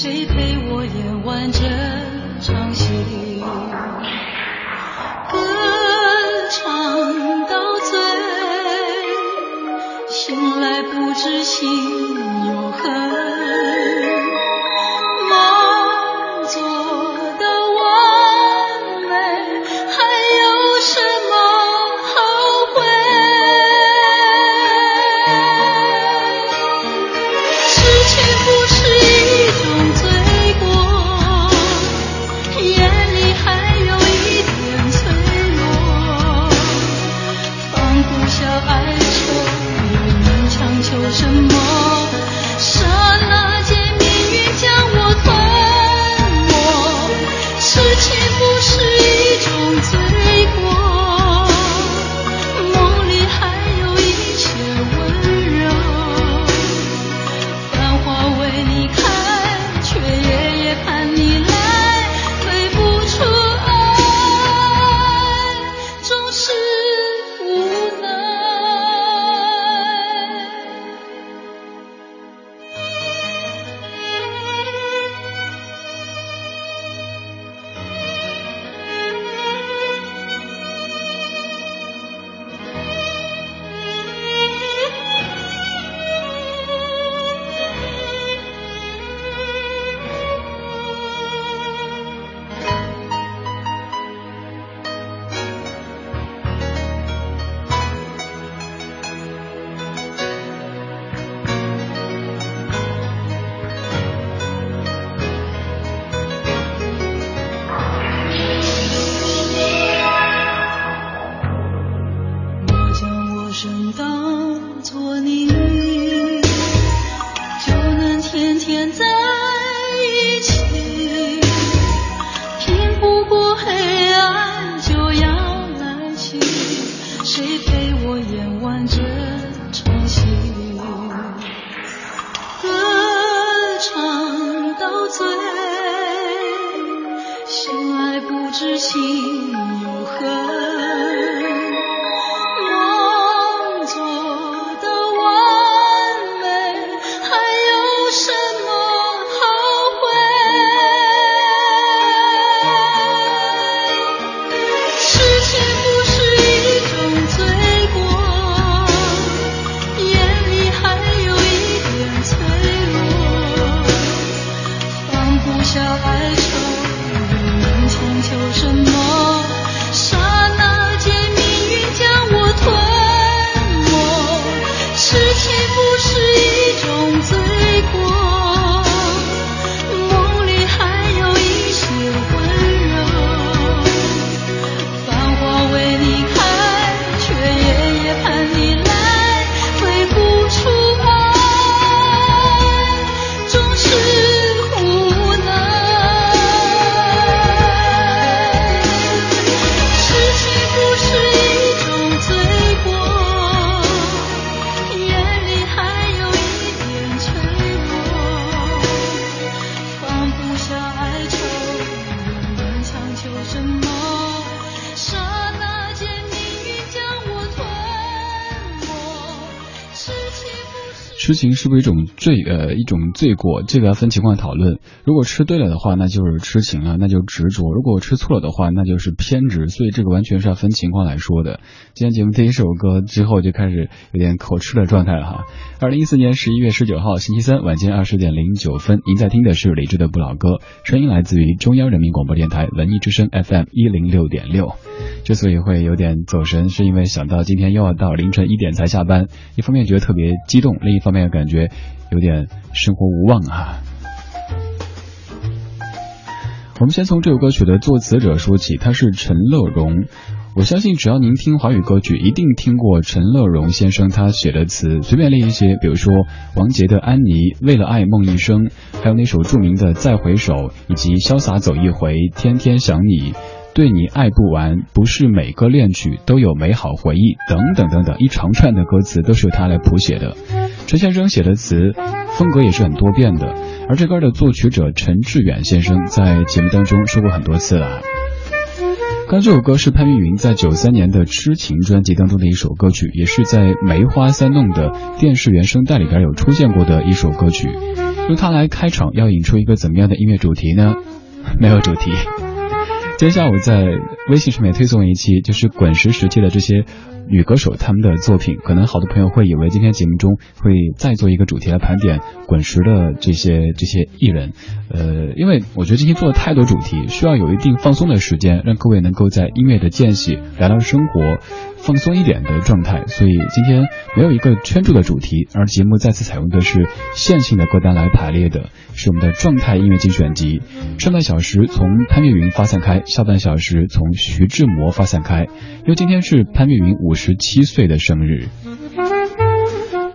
谁陪我演完这场戏歌唱到醉醒来不知心有何痴情是不是一种罪呃一种罪过？这个要分情况讨论。如果吃对了的话，那就是痴情了，那就执着；如果吃错了的话，那就是偏执。所以这个完全是要分情况来说的。今天节目第一首歌之后就开始有点口吃的状态了哈。二零一四年十一月十九号星期三晚间二十点零九分，您在听的是李志的不老歌，声音来自于中央人民广播电台文艺之声 FM 一零六点六。之所以会有点走神，是因为想到今天又要到凌晨一点才下班，一方面觉得特别激动，另一方面又感觉有点生活无望啊。我们先从这首歌曲的作词者说起，他是陈乐融。我相信只要您听华语歌曲，一定听过陈乐融先生他写的词，随便列一些，比如说王杰的《安妮》，为了爱梦一生，还有那首著名的《再回首》，以及潇洒走一回，天天想你。对你爱不完，不是每个恋曲都有美好回忆，等等等等，一长串的歌词都是由他来谱写的。陈先生写的词风格也是很多变的，而这歌的作曲者陈志远先生在节目当中说过很多次了。刚这首歌是潘越云在九三年的《痴情》专辑当中的一首歌曲，也是在《梅花三弄》的电视原声带里边有出现过的一首歌曲。用它来开场，要引出一个怎么样的音乐主题呢？没有主题。今天下午在微信上面推送一期，就是滚石时期的这些女歌手他们的作品。可能好多朋友会以为今天节目中会再做一个主题来盘点滚石的这些这些艺人。呃，因为我觉得今天做了太多主题，需要有一定放松的时间，让各位能够在音乐的间隙聊聊生活。放松一点的状态，所以今天没有一个圈住的主题，而节目再次采用的是线性的歌单来排列的，是我们的状态音乐精选集。上半小时从潘越云发散开，下半小时从徐志摩发散开，因为今天是潘越云五十七岁的生日。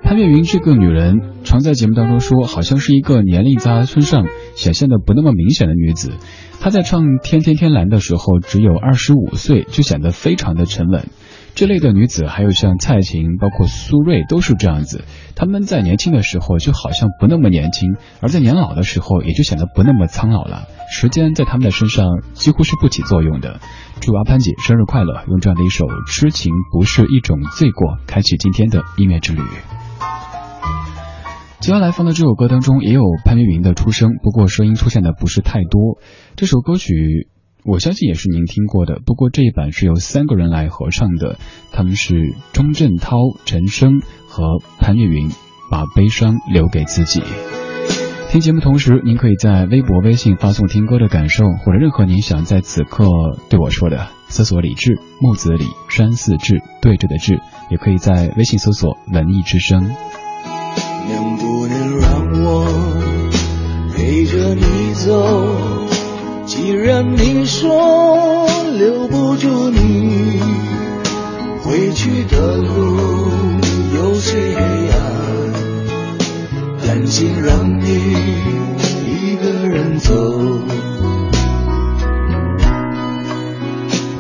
潘越云这个女人，常在节目当中说，好像是一个年龄在村上显现的不那么明显的女子。她在唱《天天天蓝》的时候，只有二十五岁，就显得非常的沉稳。这类的女子，还有像蔡琴，包括苏芮，都是这样子。她们在年轻的时候就好像不那么年轻，而在年老的时候也就显得不那么苍老了。时间在他们的身上几乎是不起作用的。祝阿潘姐生日快乐！用这样的一首《痴情不是一种罪过》，开启今天的音乐之旅。接下来放的这首歌当中也有潘越云的出声，不过声音出现的不是太多。这首歌曲。我相信也是您听过的，不过这一版是由三个人来合唱的，他们是钟镇涛、陈升和潘越云，把悲伤留给自己。听节目同时，您可以在微博、微信发送听歌的感受，或者任何您想在此刻对我说的，搜索李志、木子李、山寺志、对着的志，也可以在微信搜索文艺之声。能不能让我陪着你走？既然你说留不住你，回去的路有些黑暗，担心让你一个人走。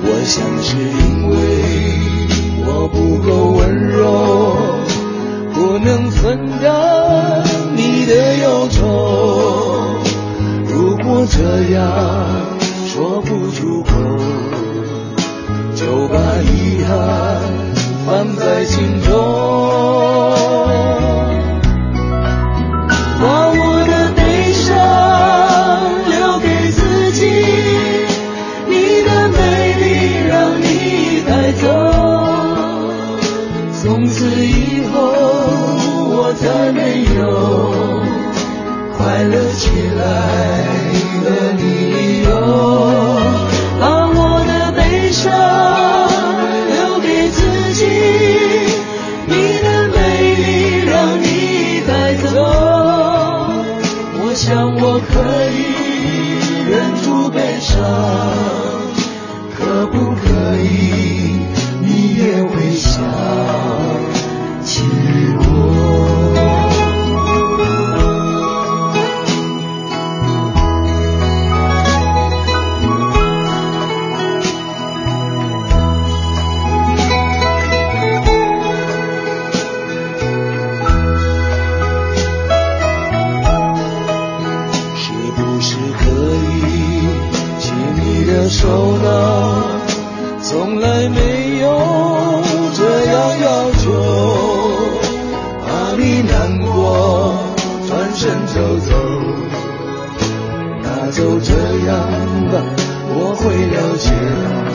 我想是因为我不够温柔，不能分担你的忧愁。如果这样难过转身就走，那就这样吧，我会了解。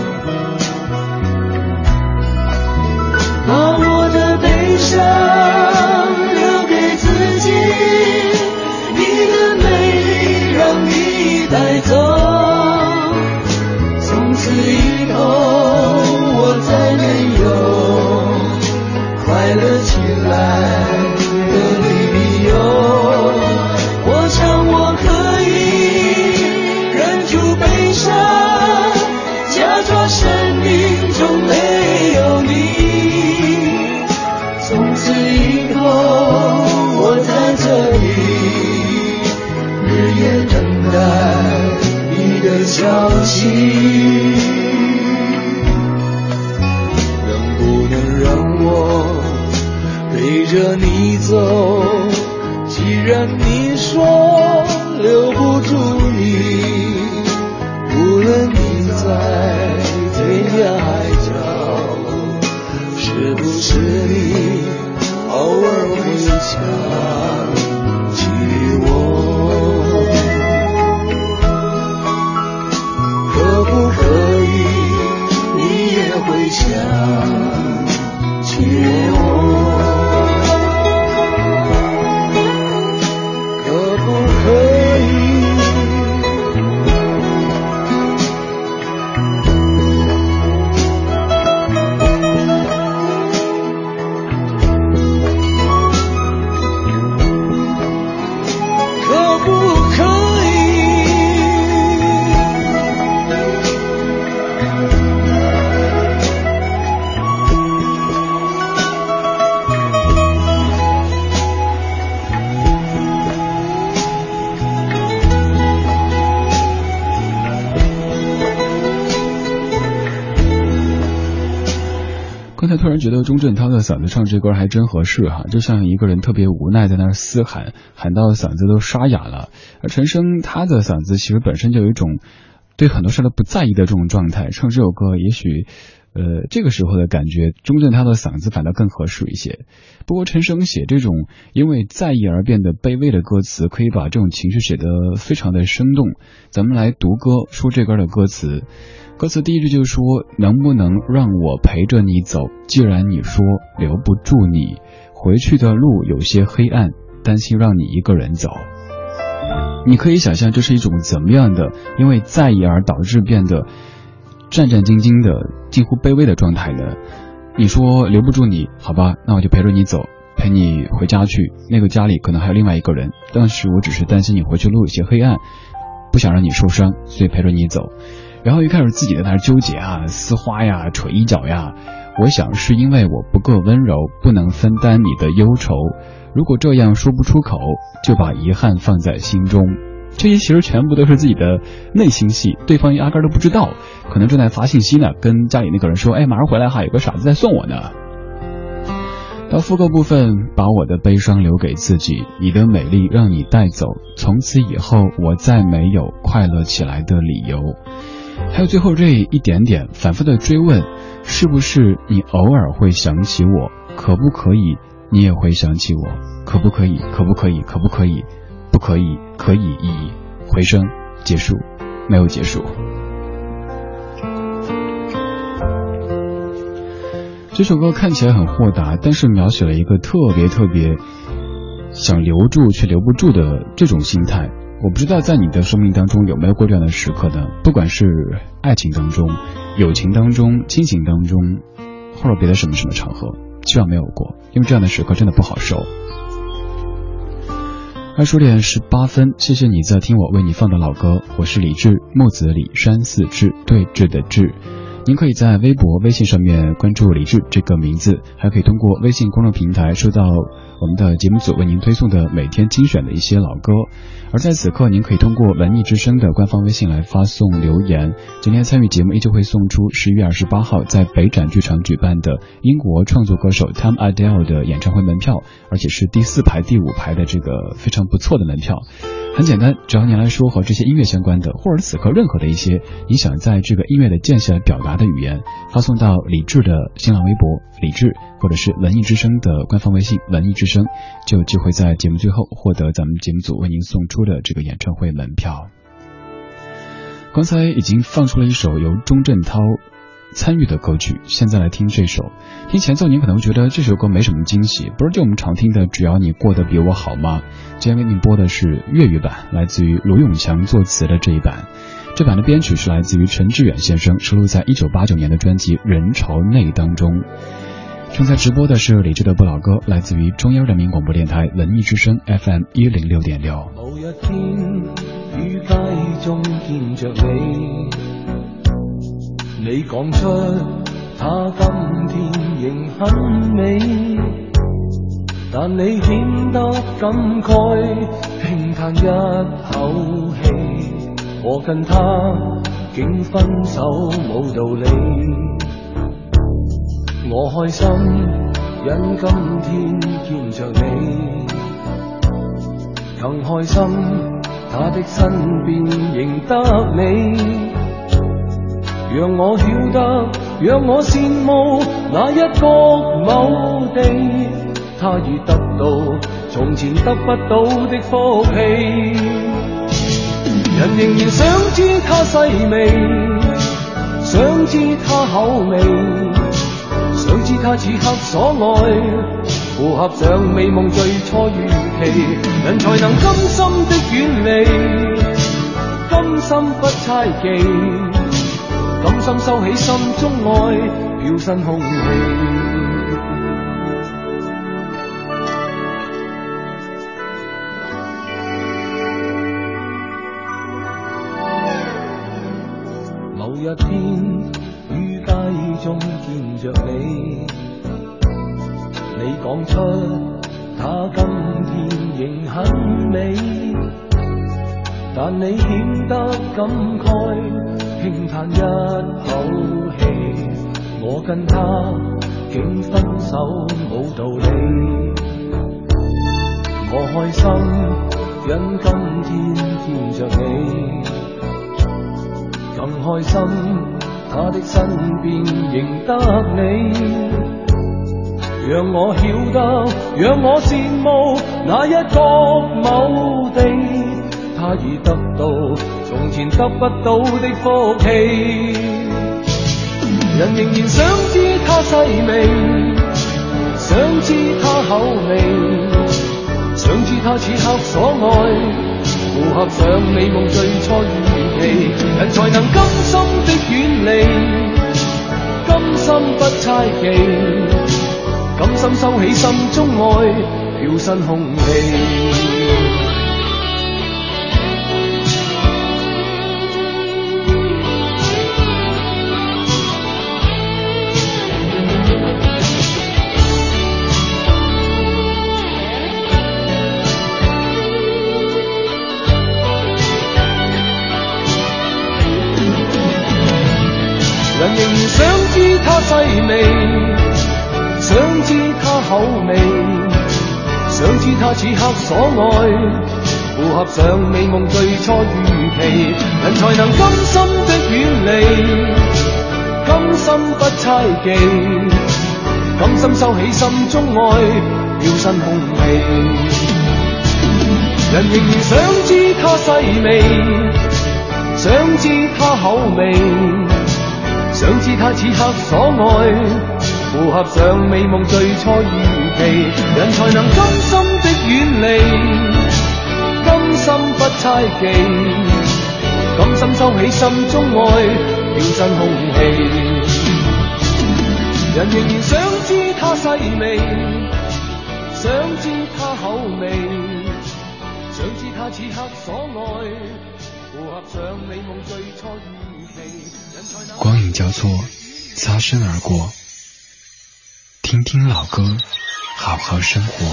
觉得钟镇涛的嗓子唱这歌还真合适哈，就像一个人特别无奈在那儿嘶喊，喊到嗓子都沙哑了。而陈升他的嗓子其实本身就有一种对很多事都不在意的这种状态，唱这首歌也许。呃，这个时候的感觉，钟镇涛的嗓子反倒更合适一些。不过陈升写这种因为在意而变得卑微的歌词，可以把这种情绪写得非常的生动。咱们来读歌，说这歌的歌词。歌词第一句就说：“能不能让我陪着你走？既然你说留不住你，回去的路有些黑暗，担心让你一个人走。”你可以想象这是一种怎么样的因为在意而导致变得战战兢兢的、近乎卑微的状态呢？你说留不住你，好吧，那我就陪着你走，陪你回家去。那个家里可能还有另外一个人，但是我只是担心你回去路有些黑暗，不想让你受伤，所以陪着你走。然后一开始自己在那儿纠结啊，撕花呀，扯衣角呀。我想是因为我不够温柔，不能分担你的忧愁。如果这样说不出口，就把遗憾放在心中。这些其实全部都是自己的内心戏，对方压根都不知道，可能正在发信息呢，跟家里那个人说：“哎，马上回来哈，有个傻子在送我呢。”到副歌部分，把我的悲伤留给自己，你的美丽让你带走，从此以后我再没有快乐起来的理由。还有最后这一点点反复的追问，是不是你偶尔会想起我？可不可以？你也会想起我？可不可以？可不可以？可不可以？不可以？可以？以？回声结束，没有结束。这首歌看起来很豁达，但是描写了一个特别特别想留住却留不住的这种心态。我不知道在你的生命当中有没有过这样的时刻呢？不管是爱情当中、友情当中、亲情当中，或者别的什么什么场合，希望没有过，因为这样的时刻真的不好受。二十点十八分，谢谢你在听我为你放的老歌，我是李志，木子李山寺志，对峙的志。您可以在微博、微信上面关注李志这个名字，还可以通过微信公众平台收到我们的节目组为您推送的每天精选的一些老歌。而在此刻，您可以通过文艺之声的官方微信来发送留言。今天参与节目依旧会送出十一月二十八号在北展剧场举办的英国创作歌手 Tom Adele 的演唱会门票，而且是第四排、第五排的这个非常不错的门票。很简单，只要您来说和这些音乐相关的，或者此刻任何的一些你想在这个音乐的间隙来表达的语言发送到李志的新浪微博李志，或者是文艺之声的官方微信文艺之声，就有机会在节目最后获得咱们节目组为您送出的这个演唱会门票。刚才已经放出了一首由钟镇涛参与的歌曲，现在来听这首。听前奏，您可能觉得这首歌没什么惊喜，不是就我们常听的“只要你过得比我好”吗？今天为您播的是粤语版，来自于卢永强作词的这一版。这版的编曲是来自于陈志远先生，收录在一九八九年的专辑《人潮内》当中。正在直播的是李志的不老歌，来自于中央人民广播电台文艺之声 FM 一零六点六。某一天於街中見着你，你講出他今天仍很美，但你顯得感慨，輕嘆一口氣。我跟他竟分手冇道理，我開心因今天見着你，更開心他的身邊仍得你，讓我曉得，讓我羨慕那一個某地，他已得到從前得不到的福氣。人仍然想知他细微，想知他口味，想知他此刻所爱，符合上美梦最初预期，人才能甘心的远离，甘心不猜忌，甘心收起心中爱，飘身空气。讲出他今天仍很美，但你顯得感慨，輕嘆一口氣。我跟他竟分手冇道理，我開心因今天見着你。更開心，他的身邊仍得你，讓我晓得，讓我羨慕那一個某地，他已得到從前得不到的福氣。人仍然想知他細微，想知他口味，想知他此刻所愛。符合上美夢最初預期，人才能甘心的遠離，甘心不猜忌，甘心收起心中爱，飘身空气。人仍然想知他細微，口味，想知他此刻所愛，符合上美夢最初預期，人才能甘心的遠離，甘心不猜忌，甘心收起心中愛，飄身空气。人仍然想知他細微，想知他口味。想知他此刻所愛，符合上美夢最初預期，人才能甘心的遠離，甘心不猜忌，甘心收起心中愛，飄身空氣。人仍然想知他細微，想知他口味，想知他此刻所愛，符合上美夢最初預期。光影交錯，擦身而過，听听老歌，好好生活。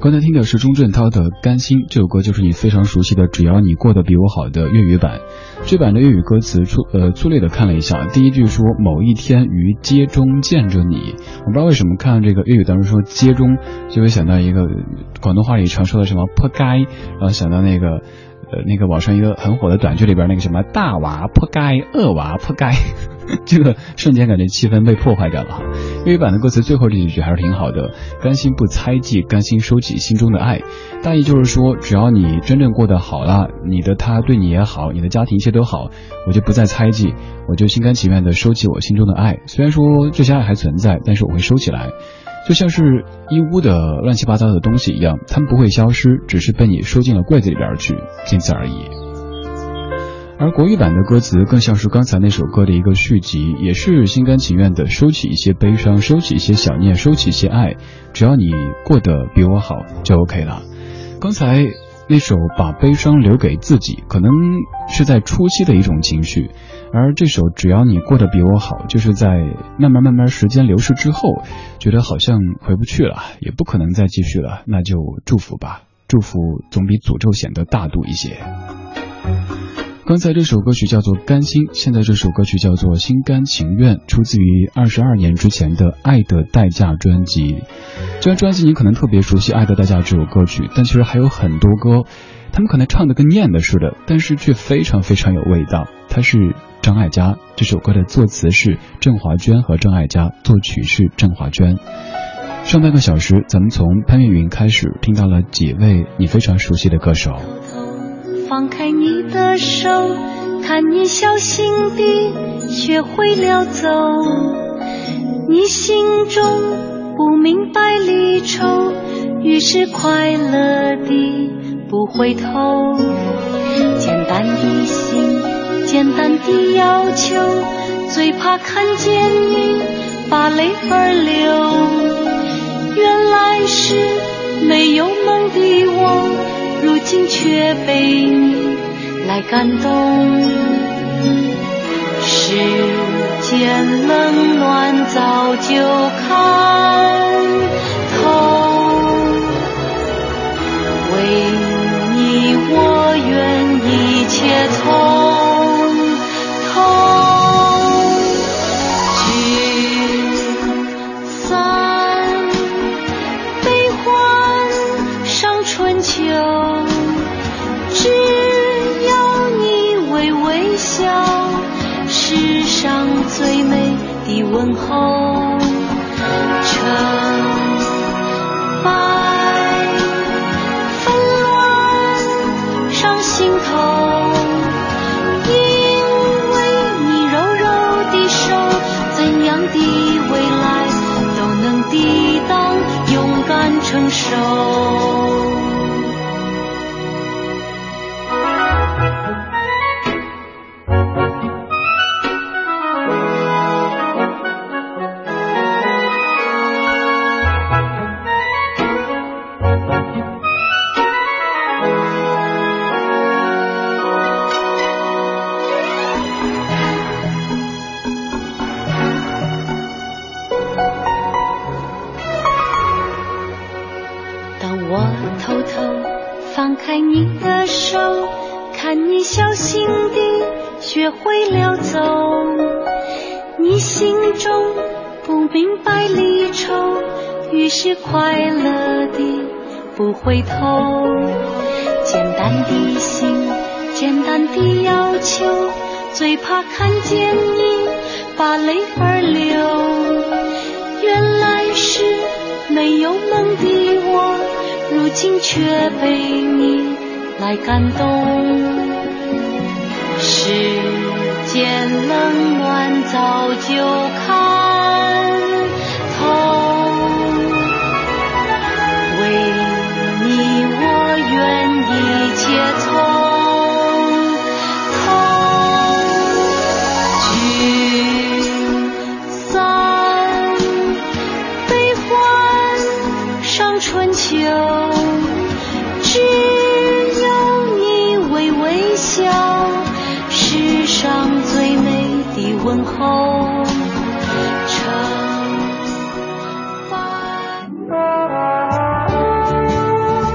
刚才听的是钟镇涛的《甘心》，这首歌就是你非常熟悉的《只要你过得比我好》的粤语版。这版的粤语歌词粗呃粗略的看了一下，第一句说某一天于街中见着你，我不知道为什么看这个粤语当中说街中，就会想到一个广东话里常说的什麼撲街，然后想到那个。呃那个网上一个很火的短剧里边那个什么大娃破盖，二娃破盖，这个瞬间感觉气氛被破坏掉了。粤语版的歌词最后这几句还是挺好的，甘心不猜忌，甘心收起心中的爱，大意就是说，只要你真正过得好了，你的他对你也好，你的家庭一切都好，我就不再猜忌，我就心甘情愿的收起我心中的爱。虽然说这些爱还存在，但是我会收起来。就像是一屋的乱七八糟的东西一样，它们不会消失，只是被你收进了柜子里边去，仅此而已。而国语版的歌词更像是刚才那首歌的一个续集，也是心甘情愿的收起一些悲伤，收起一些想念，收起一些爱，只要你过得比我好就 OK 了。刚才那首把悲伤留给自己，可能是在初期的一种情绪。而这首只要你过得比我好，就是在慢慢慢慢时间流逝之后，觉得好像回不去了，也不可能再继续了，那就祝福吧，祝福总比诅咒显得大度一些。刚才这首歌曲叫做《甘心》，现在这首歌曲叫做《心甘情愿》，出自于二十二年之前的《爱的代价》专辑。这张专辑你可能特别熟悉《爱的代价》这首歌曲，但其实还有很多歌，他们可能唱的跟念的似的，但是却非常非常有味道。它是张艾嘉，这首歌的作词是郑华娟和张艾嘉，作曲是郑华娟。上半个小时，咱们从潘越云开始，听到了几位你非常熟悉的歌手。放开你的手，看你小心地学会了走。你心中不明白离愁，于是快乐地不回头。简单的心，简单的要求，最怕看见你把泪儿流。原来是没有梦的我。如今却被你来感动，世间冷暖早就看透，为你我愿一切从聚散悲欢伤春秋，只要你微微笑，世上最美的问候。成。show. 是快乐的不回头。简单的心，简单的要求，最怕看见你把泪儿流。原来是没有梦的我，如今却被你来感动。世间冷暖早就看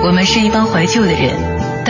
我们是一帮怀旧的人，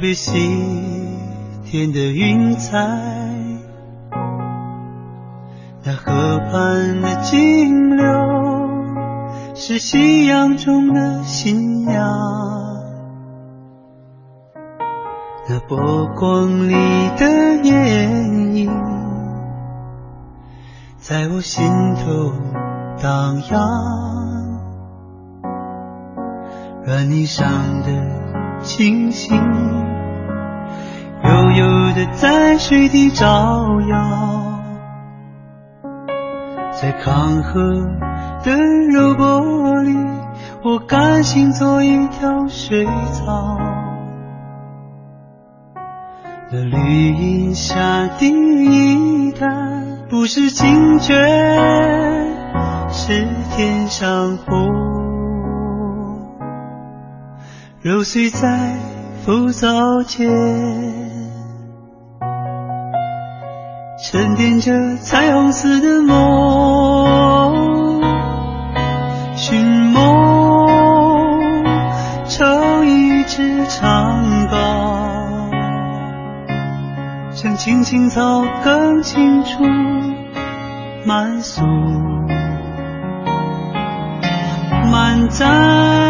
作别西天的云彩。那河畔的金柳，是夕阳中的新娘。那波光里的艳影，在我心头荡漾。软泥上的星星，悠悠的在水底照耀。在康河的柔波里，我甘心做一条水草。那绿荫下的一潭，不是清泉，是天上虹。揉碎在浮藻间。沉淀着彩虹似的梦，寻梦成一支长篙，像青青草更青处满诉，满载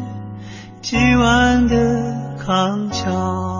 几万的康桥。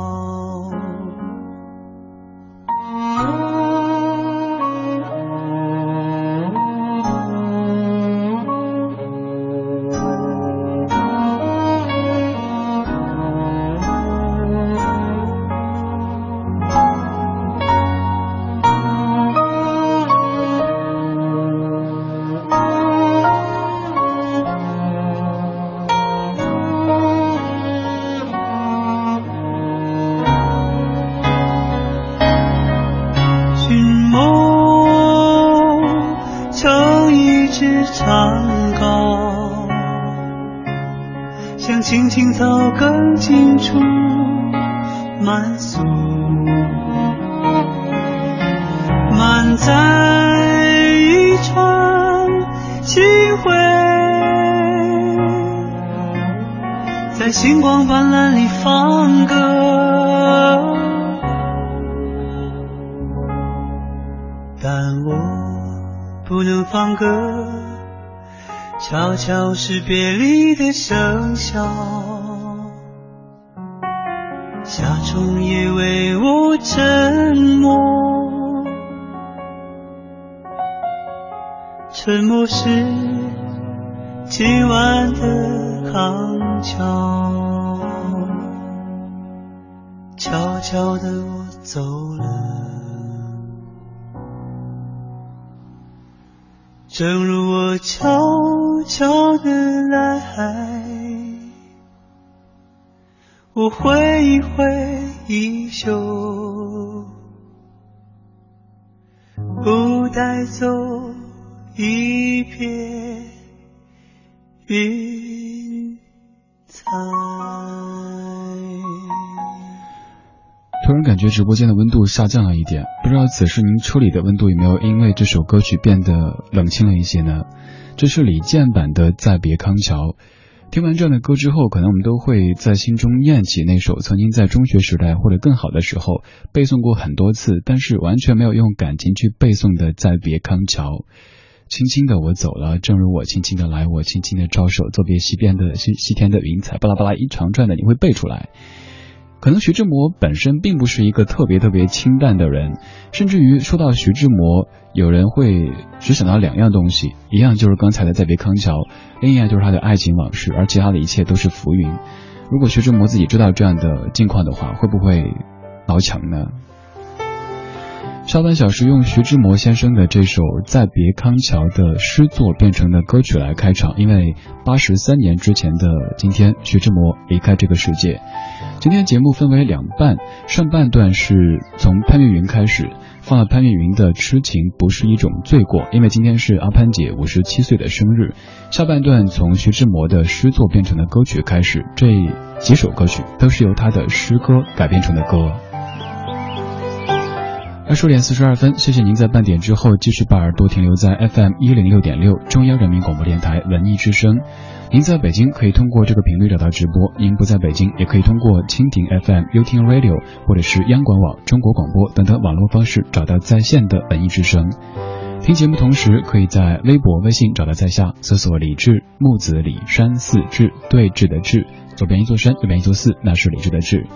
但我不能放歌悄是别离的笙箫，夏虫也为我沉默，沉默是今晚的康桥，悄悄的我走了。正如我悄悄的来，我挥一挥衣袖，不带走一片云彩。突然感觉直播间的温度下降了一点，不知道此时您车里的温度有没有因为这首歌曲变得冷清了一些呢？这是李健版的《再别康桥》。听完这样的歌之后，可能我们都会在心中念起那首曾经在中学时代或者更好的时候背诵过很多次，但是完全没有用感情去背诵的《再别康桥》。轻轻的我走了，正如我轻轻的来，我轻轻的招手，作别西边的西西天的云彩，巴拉巴拉一长串的你会背出来。可能徐志摩本身并不是一个特别特别清淡的人，甚至于说到徐志摩，有人会只想到两样东西，一样就是刚才的《再别康桥》，另一样就是他的爱情往事，而其他的一切都是浮云。如果徐志摩自己知道这样的境况的话，会不会挠墙呢？下半小时用徐志摩先生的这首《再别康桥》的诗作变成的歌曲来开场，因为八十三年之前的今天，徐志摩离开这个世界。今天节目分为两半，上半段是从潘越云开始，放了潘粤云的《痴情不是一种罪过》，因为今天是阿潘姐五十七岁的生日。下半段从徐志摩的诗作变成的歌曲开始，这几首歌曲都是由他的诗歌改编成的歌。二十点四十二分，谢谢您在半点之后继续把耳朵停留在 FM 一零六点六中央人民广播电台文艺之声。您在北京可以通过这个频率找到直播，您不在北京也可以通过蜻蜓 FM、优听 Radio 或者是央广网、中国广播等等网络方式找到在线的文艺之声。听节目同时，可以在微博、微信找到在下，搜索李志木子李山寺志对峙的志，左边一座山，右边一座寺，那是李志的志。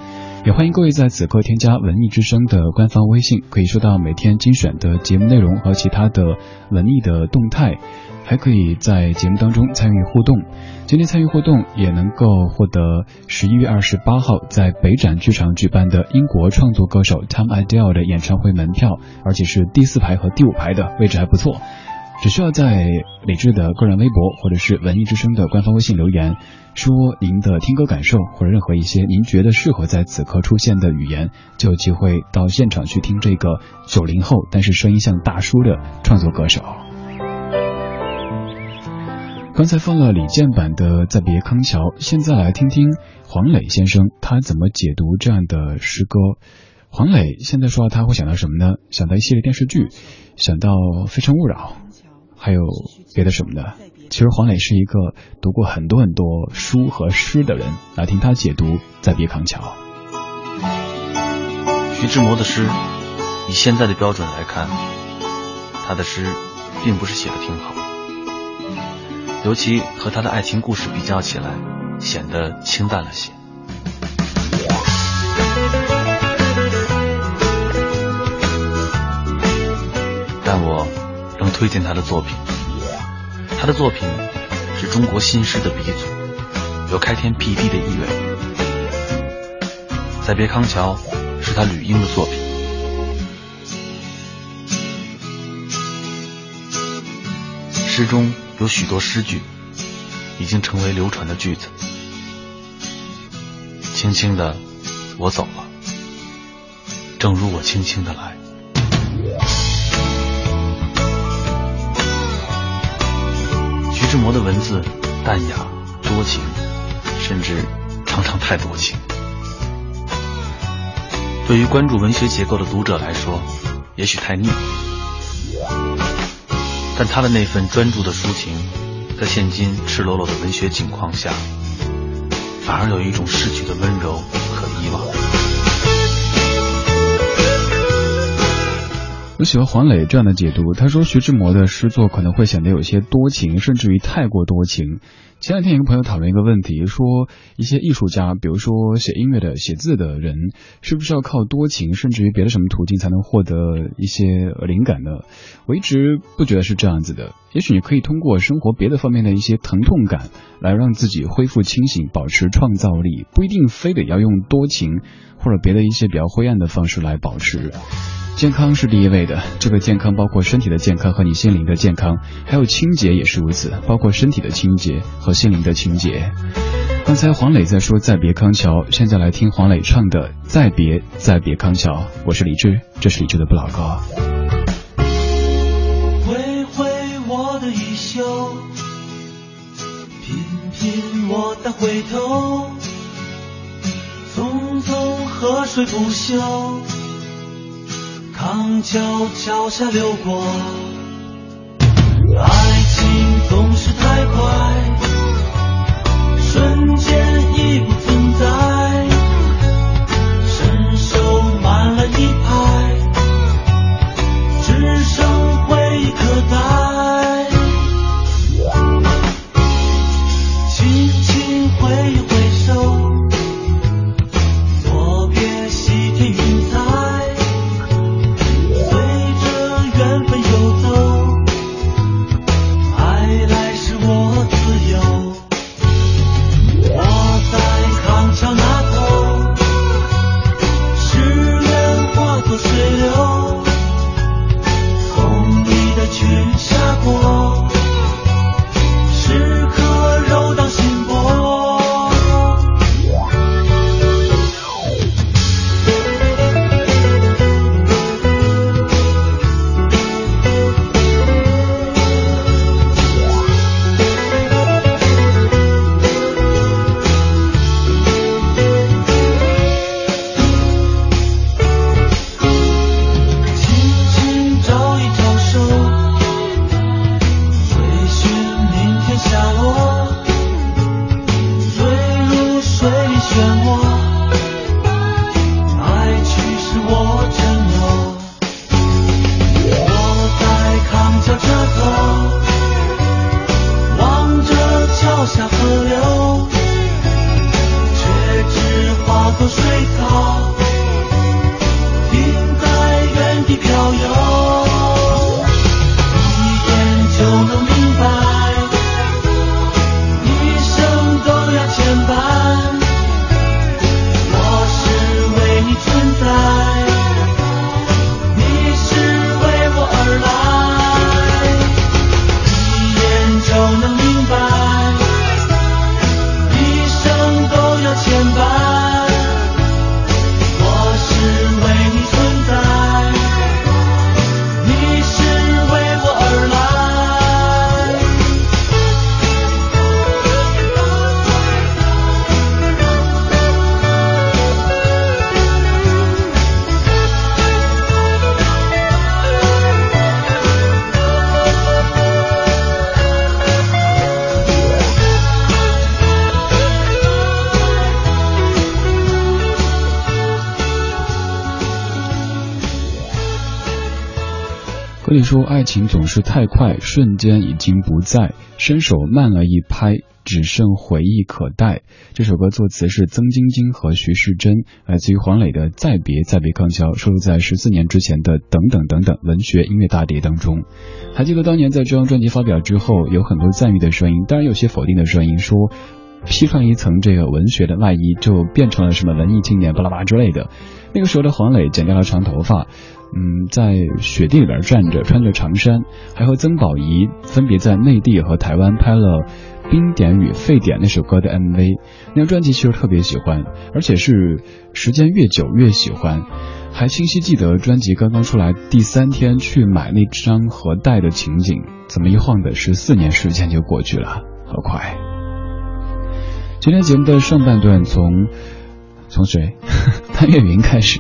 也欢迎各位在此刻添加文艺之声的官方微信，可以收到每天精选的节目内容和其他的文艺的动态，还可以在节目当中参与互动。今天参与互动也能够获得十一月二十八号在北展剧场举办的英国创作歌手 Tom Adele 的演唱会门票，而且是第四排和第五排的位置还不错。只需要在李志的个人微博或者是文艺之声的官方微信留言，说您的听歌感受或者任何一些您觉得适合在此刻出现的语言，就有机会到现场去听这个九零后但是声音像大叔的创作歌手。刚才放了李健版的《再别康桥》，现在来听听黄磊先生他怎么解读这样的诗歌。黄磊现在说他会想到什么呢？想到一系列电视剧，想到《非诚勿扰》。还有别的什么的？其实黄磊是一个读过很多很多书和诗的人，来听他解读《再别康桥》。徐志摩的诗，以现在的标准来看，他的诗并不是写的挺好，尤其和他的爱情故事比较起来，显得清淡了些。但我。推荐他的作品。他的作品是中国新诗的鼻祖，有开天辟地的意味。再别康桥是他吕英的作品，诗中有许多诗句已经成为流传的句子。轻轻的，我走了，正如我轻轻的来。志摩的文字淡雅多情，甚至常常太多情。对于关注文学结构的读者来说，也许太腻。但他的那份专注的抒情，在现今赤裸裸的文学境况下，反而有一种逝去的温柔可遗忘。我喜欢黄磊这样的解读。他说徐志摩的诗作可能会显得有些多情，甚至于太过多情。前两天有个朋友讨论一个问题，说一些艺术家，比如说写音乐的、写字的人，是不是要靠多情，甚至于别的什么途径才能获得一些灵感呢？我一直不觉得是这样子的。也许你可以通过生活别的方面的一些疼痛感，来让自己恢复清醒，保持创造力，不一定非得要用多情或者别的一些比较灰暗的方式来保持。健康是第一位的，这个健康包括身体的健康和你心灵的健康，还有清洁也是如此，包括身体的清洁和心灵的清洁。刚才黄磊在说再别康桥，现在来听黄磊唱的再别再别康桥。我是李志，这是李志的不老歌。挥挥我的衣袖，频频我的回头，匆匆河水不休。康桥桥下流过，爱情总是太快，以说，爱情总是太快，瞬间已经不在，伸手慢了一拍，只剩回忆可待。这首歌作词是曾晶晶和徐世珍，来自于黄磊的《再别再别康桥》，收录在十四年之前的《等等等等》文学音乐大碟当中。还记得当年在这张专辑发表之后，有很多赞誉的声音，当然有些否定的声音，说披上一层这个文学的外衣，就变成了什么文艺青年巴拉巴之类的。那个时候的黄磊剪掉了长头发。嗯，在雪地里边站着，穿着长衫，还和曾宝仪分别在内地和台湾拍了《冰点与沸点》那首歌的 MV。那张专辑其实特别喜欢，而且是时间越久越喜欢。还清晰记得专辑刚刚出来第三天去买那张盒带的情景，怎么一晃的十四年时间就过去了，好快。今天节目的上半段从从谁？潘粤云开始。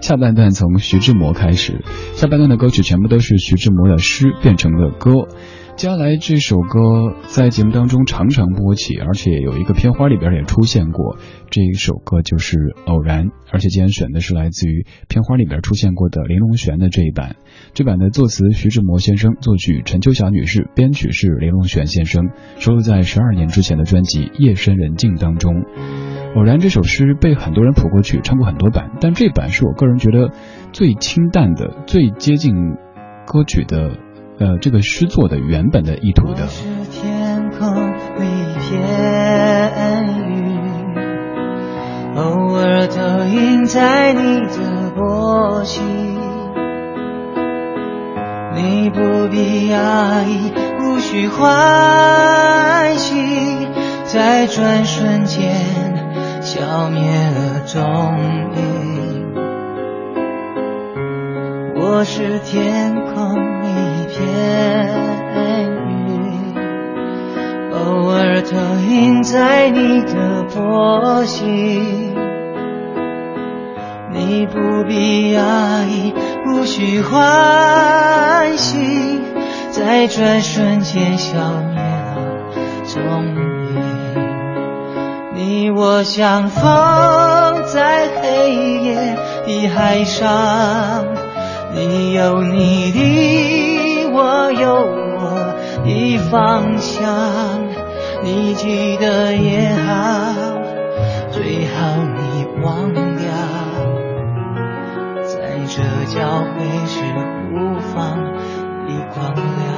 下半段从徐志摩开始，下半段的歌曲全部都是徐志摩的诗变成了歌。接下来这首歌在节目当中常常播起，而且有一个片花里边也出现过。这一首歌就是《偶然》，而且今天选的是来自于片花里边出现过的林隆璇的这一版。这版的作词徐志摩先生，作曲陈秋霞女士，编曲是林隆璇先生，收录在十二年之前的专辑《夜深人静》当中。偶然这首诗被很多人谱过曲，唱过很多版，但这版是我个人觉得最清淡的、最接近歌曲的，呃，这个诗作的原本的意图的。是天空里片雨，偶尔投影在你的波心，你不必压抑，无需欢喜，在转瞬间。消灭了踪影。我是天空一片云，偶尔投影在你的波心。你不必压抑，不需欢喜，在转瞬间消灭了踪影。你我相逢在黑夜的海上，你有你的，我有我的方向。你记得也好，最好你忘掉，在这交汇时互放的光亮。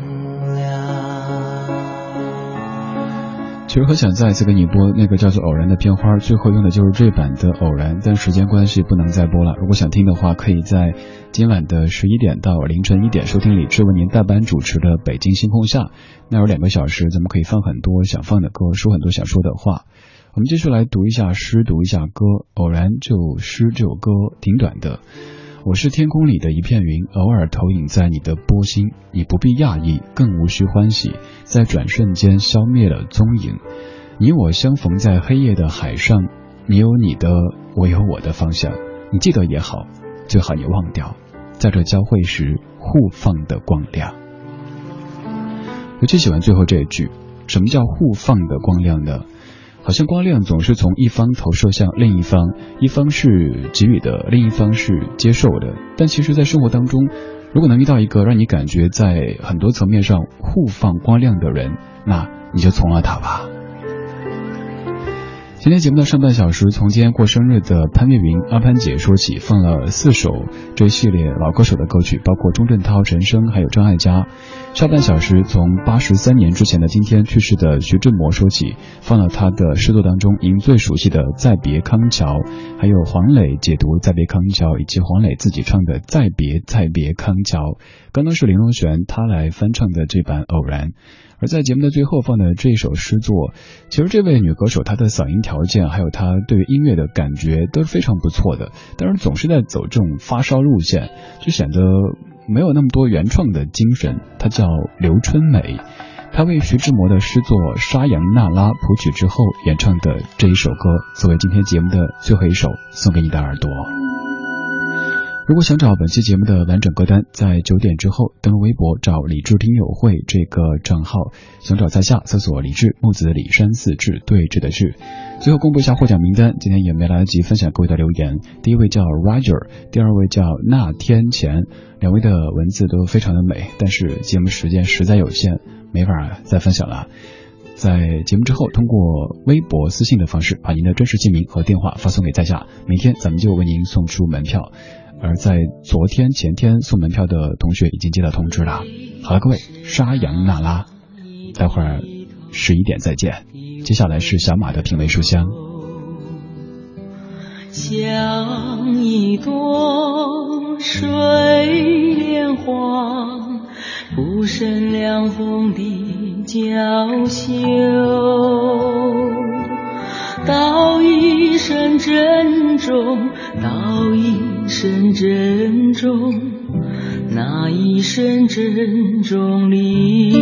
其实很想再次给你播那个叫做《偶然》的片花，最后用的就是这版的《偶然》，但时间关系不能再播了。如果想听的话，可以在今晚的十一点到凌晨一点收听李志为您代班主持的《北京星空下》，那有两个小时，咱们可以放很多想放的歌，说很多想说的话。我们继续来读一下诗，读一下歌，《偶然》这首诗这首歌挺短的。我是天空里的一片云，偶尔投影在你的波心，你不必讶异，更无需欢喜，在转瞬间消灭了踪影。你我相逢在黑夜的海上，你有你的，我有我的方向。你记得也好，最好你忘掉，在这交汇时互放的光亮。尤其喜欢最后这一句，什么叫互放的光亮呢？好像光亮总是从一方投射向另一方，一方是给予的，另一方是接受的。但其实，在生活当中，如果能遇到一个让你感觉在很多层面上互放光亮的人，那你就从了他吧。今天节目的上半小时，从今天过生日的潘粤云阿潘姐说起，放了四首这一系列老歌手的歌曲，包括钟镇涛、陈升，还有张艾嘉。下半小时从八十三年之前的今天去世的徐志摩说起，放了他的诗作当中您最熟悉的《再别康桥》，还有黄磊解读《再别康桥》，以及黄磊自己唱的《再别再别康桥》。刚刚是林荣璇他来翻唱的这版《偶然》。而在节目的最后放的这一首诗作，其实这位女歌手她的嗓音条件，还有她对音乐的感觉都是非常不错的，但是总是在走这种发烧路线，就显得没有那么多原创的精神。她叫刘春美，他为徐志摩的诗作《沙扬那拉》谱曲之后演唱的这一首歌，作为今天节目的最后一首，送给你的耳朵。如果想找本期节目的完整歌单，在九点之后登录微博找“李志听友会”这个账号，想找在下搜索“李志木子李山四志对峙的志”。最后公布一下获奖名单，今天也没来得及分享各位的留言。第一位叫 Roger，第二位叫那天前，两位的文字都非常的美，但是节目时间实在有限，没法再分享了。在节目之后，通过微博私信的方式，把您的真实姓名和电话发送给在下，明天咱们就为您送出门票。而在昨天、前天送门票的同学已经接到通知了。好了，各位，沙扬娜拉，待会儿十一点再见。接下来是小马的品味书香。像一朵水莲花，不胜凉风的娇羞。道一声珍重，道一声珍重，那一声珍重里